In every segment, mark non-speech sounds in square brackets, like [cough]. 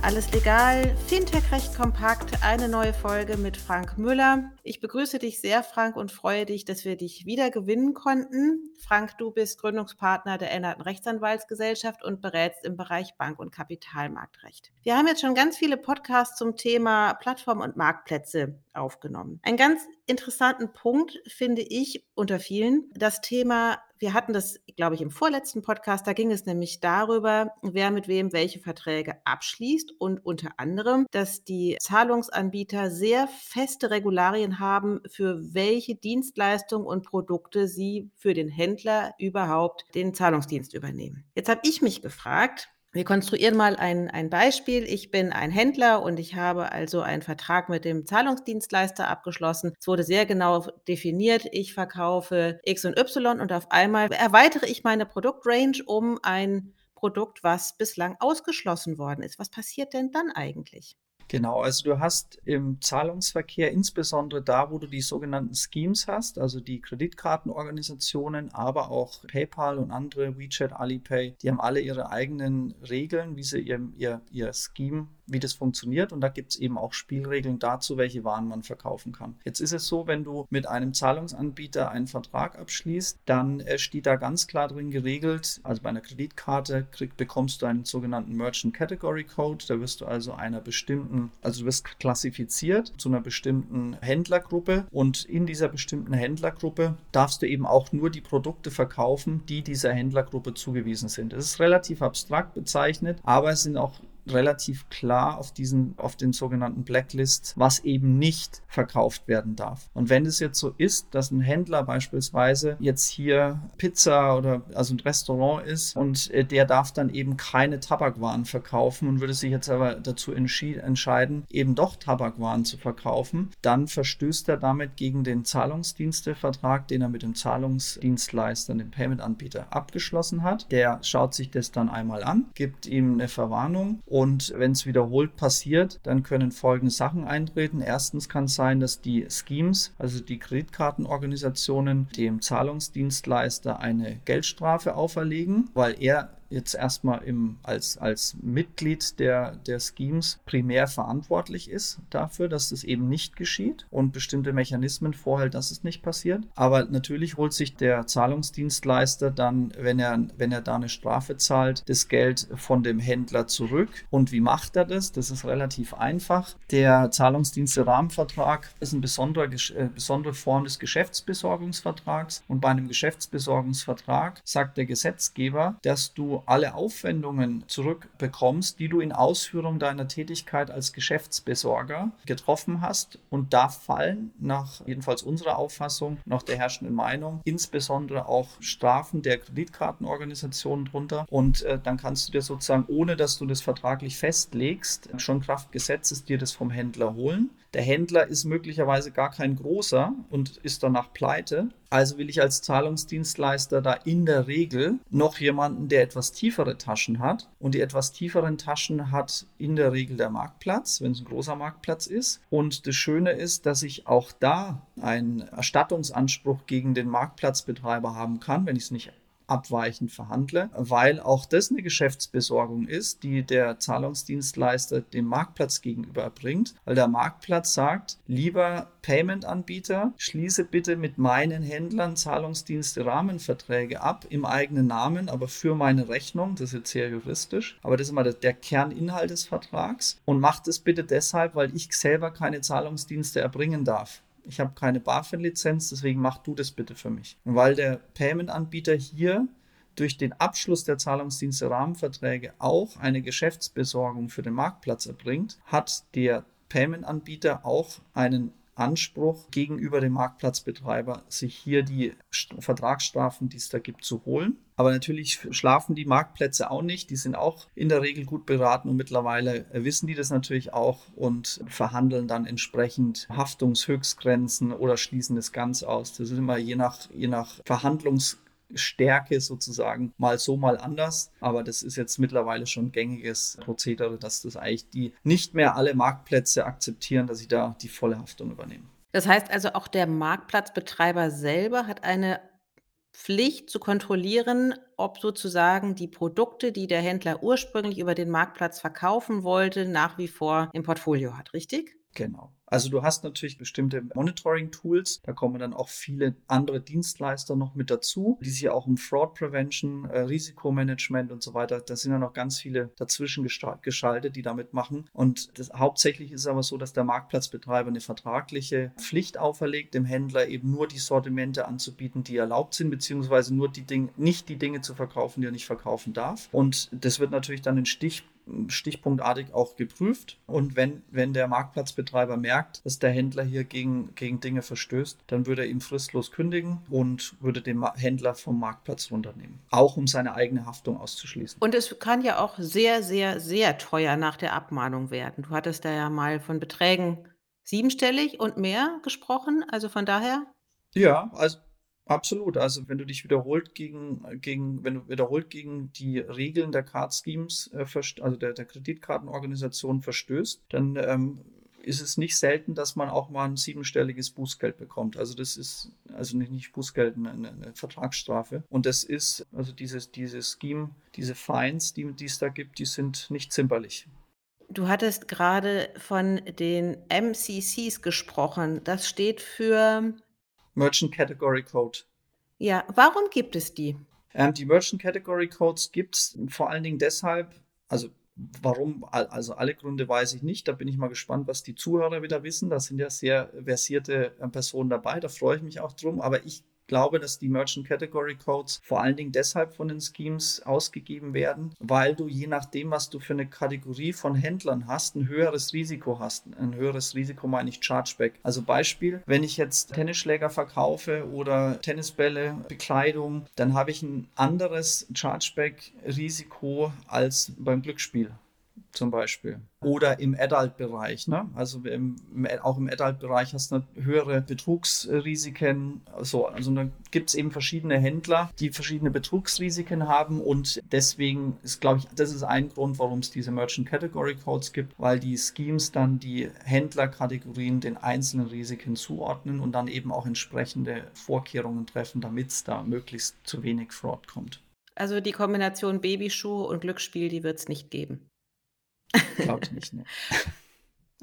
Alles legal, Fintech recht kompakt, eine neue Folge mit Frank Müller. Ich begrüße dich sehr, Frank, und freue dich, dass wir dich wieder gewinnen konnten. Frank, du bist Gründungspartner der Änderten Rechtsanwaltsgesellschaft und berätst im Bereich Bank- und Kapitalmarktrecht. Wir haben jetzt schon ganz viele Podcasts zum Thema Plattform und Marktplätze aufgenommen. Einen ganz interessanten Punkt finde ich unter vielen das Thema wir hatten das, glaube ich, im vorletzten Podcast. Da ging es nämlich darüber, wer mit wem welche Verträge abschließt und unter anderem, dass die Zahlungsanbieter sehr feste Regularien haben, für welche Dienstleistungen und Produkte sie für den Händler überhaupt den Zahlungsdienst übernehmen. Jetzt habe ich mich gefragt, wir konstruieren mal ein, ein Beispiel. Ich bin ein Händler und ich habe also einen Vertrag mit dem Zahlungsdienstleister abgeschlossen. Es wurde sehr genau definiert. Ich verkaufe X und Y und auf einmal erweitere ich meine Produktrange um ein Produkt, was bislang ausgeschlossen worden ist. Was passiert denn dann eigentlich? Genau, also du hast im Zahlungsverkehr insbesondere da, wo du die sogenannten Schemes hast, also die Kreditkartenorganisationen, aber auch PayPal und andere, WeChat, Alipay, die haben alle ihre eigenen Regeln, wie sie ihr, ihr, ihr Scheme wie das funktioniert und da gibt es eben auch Spielregeln dazu, welche Waren man verkaufen kann. Jetzt ist es so, wenn du mit einem Zahlungsanbieter einen Vertrag abschließt, dann äh, steht da ganz klar drin geregelt, also bei einer Kreditkarte krieg, bekommst du einen sogenannten Merchant Category Code, da wirst du also einer bestimmten, also du wirst klassifiziert zu einer bestimmten Händlergruppe und in dieser bestimmten Händlergruppe darfst du eben auch nur die Produkte verkaufen, die dieser Händlergruppe zugewiesen sind. Das ist relativ abstrakt bezeichnet, aber es sind auch relativ klar auf diesen, auf den sogenannten Blacklists, was eben nicht verkauft werden darf. Und wenn es jetzt so ist, dass ein Händler beispielsweise jetzt hier Pizza oder also ein Restaurant ist und äh, der darf dann eben keine Tabakwaren verkaufen und würde sich jetzt aber dazu entscheiden, eben doch Tabakwaren zu verkaufen, dann verstößt er damit gegen den Zahlungsdienstevertrag, den er mit dem Zahlungsdienstleister, dem Payment-Anbieter abgeschlossen hat. Der schaut sich das dann einmal an, gibt ihm eine Verwarnung und und wenn es wiederholt passiert, dann können folgende Sachen eintreten. Erstens kann es sein, dass die Schemes, also die Kreditkartenorganisationen, dem Zahlungsdienstleister eine Geldstrafe auferlegen, weil er jetzt erstmal im, als, als Mitglied der, der Schemes primär verantwortlich ist dafür, dass das eben nicht geschieht und bestimmte Mechanismen vorhält, dass es nicht passiert. Aber natürlich holt sich der Zahlungsdienstleister dann, wenn er, wenn er da eine Strafe zahlt, das Geld von dem Händler zurück. Und wie macht er das? Das ist relativ einfach. Der Zahlungsdienste-Rahmenvertrag ist eine besondere, äh, besondere Form des Geschäftsbesorgungsvertrags. Und bei einem Geschäftsbesorgungsvertrag sagt der Gesetzgeber, dass du alle Aufwendungen zurückbekommst, die du in Ausführung deiner Tätigkeit als Geschäftsbesorger getroffen hast. Und da fallen nach jedenfalls unserer Auffassung, nach der herrschenden Meinung, insbesondere auch Strafen der Kreditkartenorganisationen drunter. Und äh, dann kannst du dir sozusagen, ohne dass du das vertraglich festlegst, schon Kraft Gesetzes dir das vom Händler holen. Der Händler ist möglicherweise gar kein großer und ist danach pleite. Also will ich als Zahlungsdienstleister da in der Regel noch jemanden, der etwas tiefere Taschen hat. Und die etwas tieferen Taschen hat in der Regel der Marktplatz, wenn es ein großer Marktplatz ist. Und das Schöne ist, dass ich auch da einen Erstattungsanspruch gegen den Marktplatzbetreiber haben kann, wenn ich es nicht abweichend verhandle, weil auch das eine Geschäftsbesorgung ist, die der Zahlungsdienstleister dem Marktplatz gegenüber bringt, weil der Marktplatz sagt, lieber Payment-Anbieter, schließe bitte mit meinen Händlern Zahlungsdienste Rahmenverträge ab im eigenen Namen, aber für meine Rechnung, das ist jetzt sehr juristisch, aber das ist immer der Kerninhalt des Vertrags und macht es bitte deshalb, weil ich selber keine Zahlungsdienste erbringen darf ich habe keine BaFin-Lizenz, deswegen mach du das bitte für mich. Und weil der Payment-Anbieter hier durch den Abschluss der Zahlungsdienste-Rahmenverträge auch eine Geschäftsbesorgung für den Marktplatz erbringt, hat der Payment-Anbieter auch einen Anspruch gegenüber dem Marktplatzbetreiber, sich hier die Vertragsstrafen, die es da gibt, zu holen. Aber natürlich schlafen die Marktplätze auch nicht. Die sind auch in der Regel gut beraten und mittlerweile wissen die das natürlich auch und verhandeln dann entsprechend Haftungshöchstgrenzen oder schließen das ganz aus. Das ist immer je nach, je nach Verhandlungs Stärke sozusagen mal so, mal anders. Aber das ist jetzt mittlerweile schon gängiges Prozedere, dass das eigentlich die nicht mehr alle Marktplätze akzeptieren, dass sie da die volle Haftung übernehmen. Das heißt also, auch der Marktplatzbetreiber selber hat eine Pflicht zu kontrollieren, ob sozusagen die Produkte, die der Händler ursprünglich über den Marktplatz verkaufen wollte, nach wie vor im Portfolio hat, richtig? Genau. Also du hast natürlich bestimmte Monitoring-Tools, da kommen dann auch viele andere Dienstleister noch mit dazu, die sich auch um Fraud Prevention, äh, Risikomanagement und so weiter, da sind ja noch ganz viele dazwischen geschaltet, die damit machen. Und das, hauptsächlich ist aber so, dass der Marktplatzbetreiber eine vertragliche Pflicht auferlegt, dem Händler eben nur die Sortimente anzubieten, die erlaubt sind, beziehungsweise nur die Dinge, nicht die Dinge zu verkaufen, die er nicht verkaufen darf. Und das wird natürlich dann in Stich stichpunktartig auch geprüft. Und wenn, wenn der Marktplatzbetreiber merkt, dass der Händler hier gegen, gegen Dinge verstößt, dann würde er ihm fristlos kündigen und würde den Händler vom Marktplatz runternehmen. Auch um seine eigene Haftung auszuschließen. Und es kann ja auch sehr, sehr, sehr teuer nach der Abmahnung werden. Du hattest da ja mal von Beträgen siebenstellig und mehr gesprochen. Also von daher. Ja, also Absolut. Also wenn du dich wiederholt gegen, gegen, wenn du wiederholt gegen die Regeln der Card Schemes, äh, also der, der Kreditkartenorganisation verstößt, dann ähm, ist es nicht selten, dass man auch mal ein siebenstelliges Bußgeld bekommt. Also das ist also nicht, nicht Bußgeld, eine, eine Vertragsstrafe. Und das ist, also dieses, dieses Scheme, diese Fines, die, die es da gibt, die sind nicht zimperlich. Du hattest gerade von den MCCs gesprochen. Das steht für Merchant Category Code. Ja, warum gibt es die? Ähm, die Merchant Category Codes gibt es vor allen Dingen deshalb, also warum, also alle Gründe weiß ich nicht. Da bin ich mal gespannt, was die Zuhörer wieder wissen. Da sind ja sehr versierte äh, Personen dabei, da freue ich mich auch drum. Aber ich glaube, dass die Merchant Category Codes vor allen Dingen deshalb von den Schemes ausgegeben werden, weil du je nachdem, was du für eine Kategorie von Händlern hast, ein höheres Risiko hast. Ein höheres Risiko meine ich Chargeback. Also Beispiel, wenn ich jetzt Tennisschläger verkaufe oder Tennisbälle, Bekleidung, dann habe ich ein anderes Chargeback-Risiko als beim Glücksspiel zum Beispiel. Oder im Adult-Bereich. Ne? Also im, auch im Adult-Bereich hast du höhere Betrugsrisiken. So, also da gibt es eben verschiedene Händler, die verschiedene Betrugsrisiken haben und deswegen ist, glaube ich, das ist ein Grund, warum es diese Merchant Category Codes gibt, weil die Schemes dann die Händlerkategorien den einzelnen Risiken zuordnen und dann eben auch entsprechende Vorkehrungen treffen, damit es da möglichst zu wenig Fraud kommt. Also die Kombination Babyschuh und Glücksspiel, die wird es nicht geben. Glaube ich nicht, ne?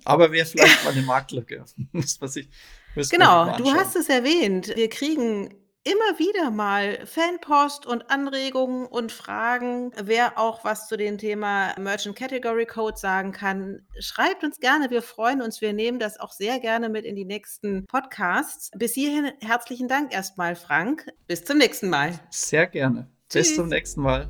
Aber wäre vielleicht mal eine Marktlücke. [laughs] was ich, genau, du hast es erwähnt. Wir kriegen immer wieder mal Fanpost und Anregungen und Fragen. Wer auch was zu dem Thema Merchant Category Code sagen kann, schreibt uns gerne. Wir freuen uns. Wir nehmen das auch sehr gerne mit in die nächsten Podcasts. Bis hierhin herzlichen Dank erstmal, Frank. Bis zum nächsten Mal. Sehr gerne. Tschüss. Bis zum nächsten Mal.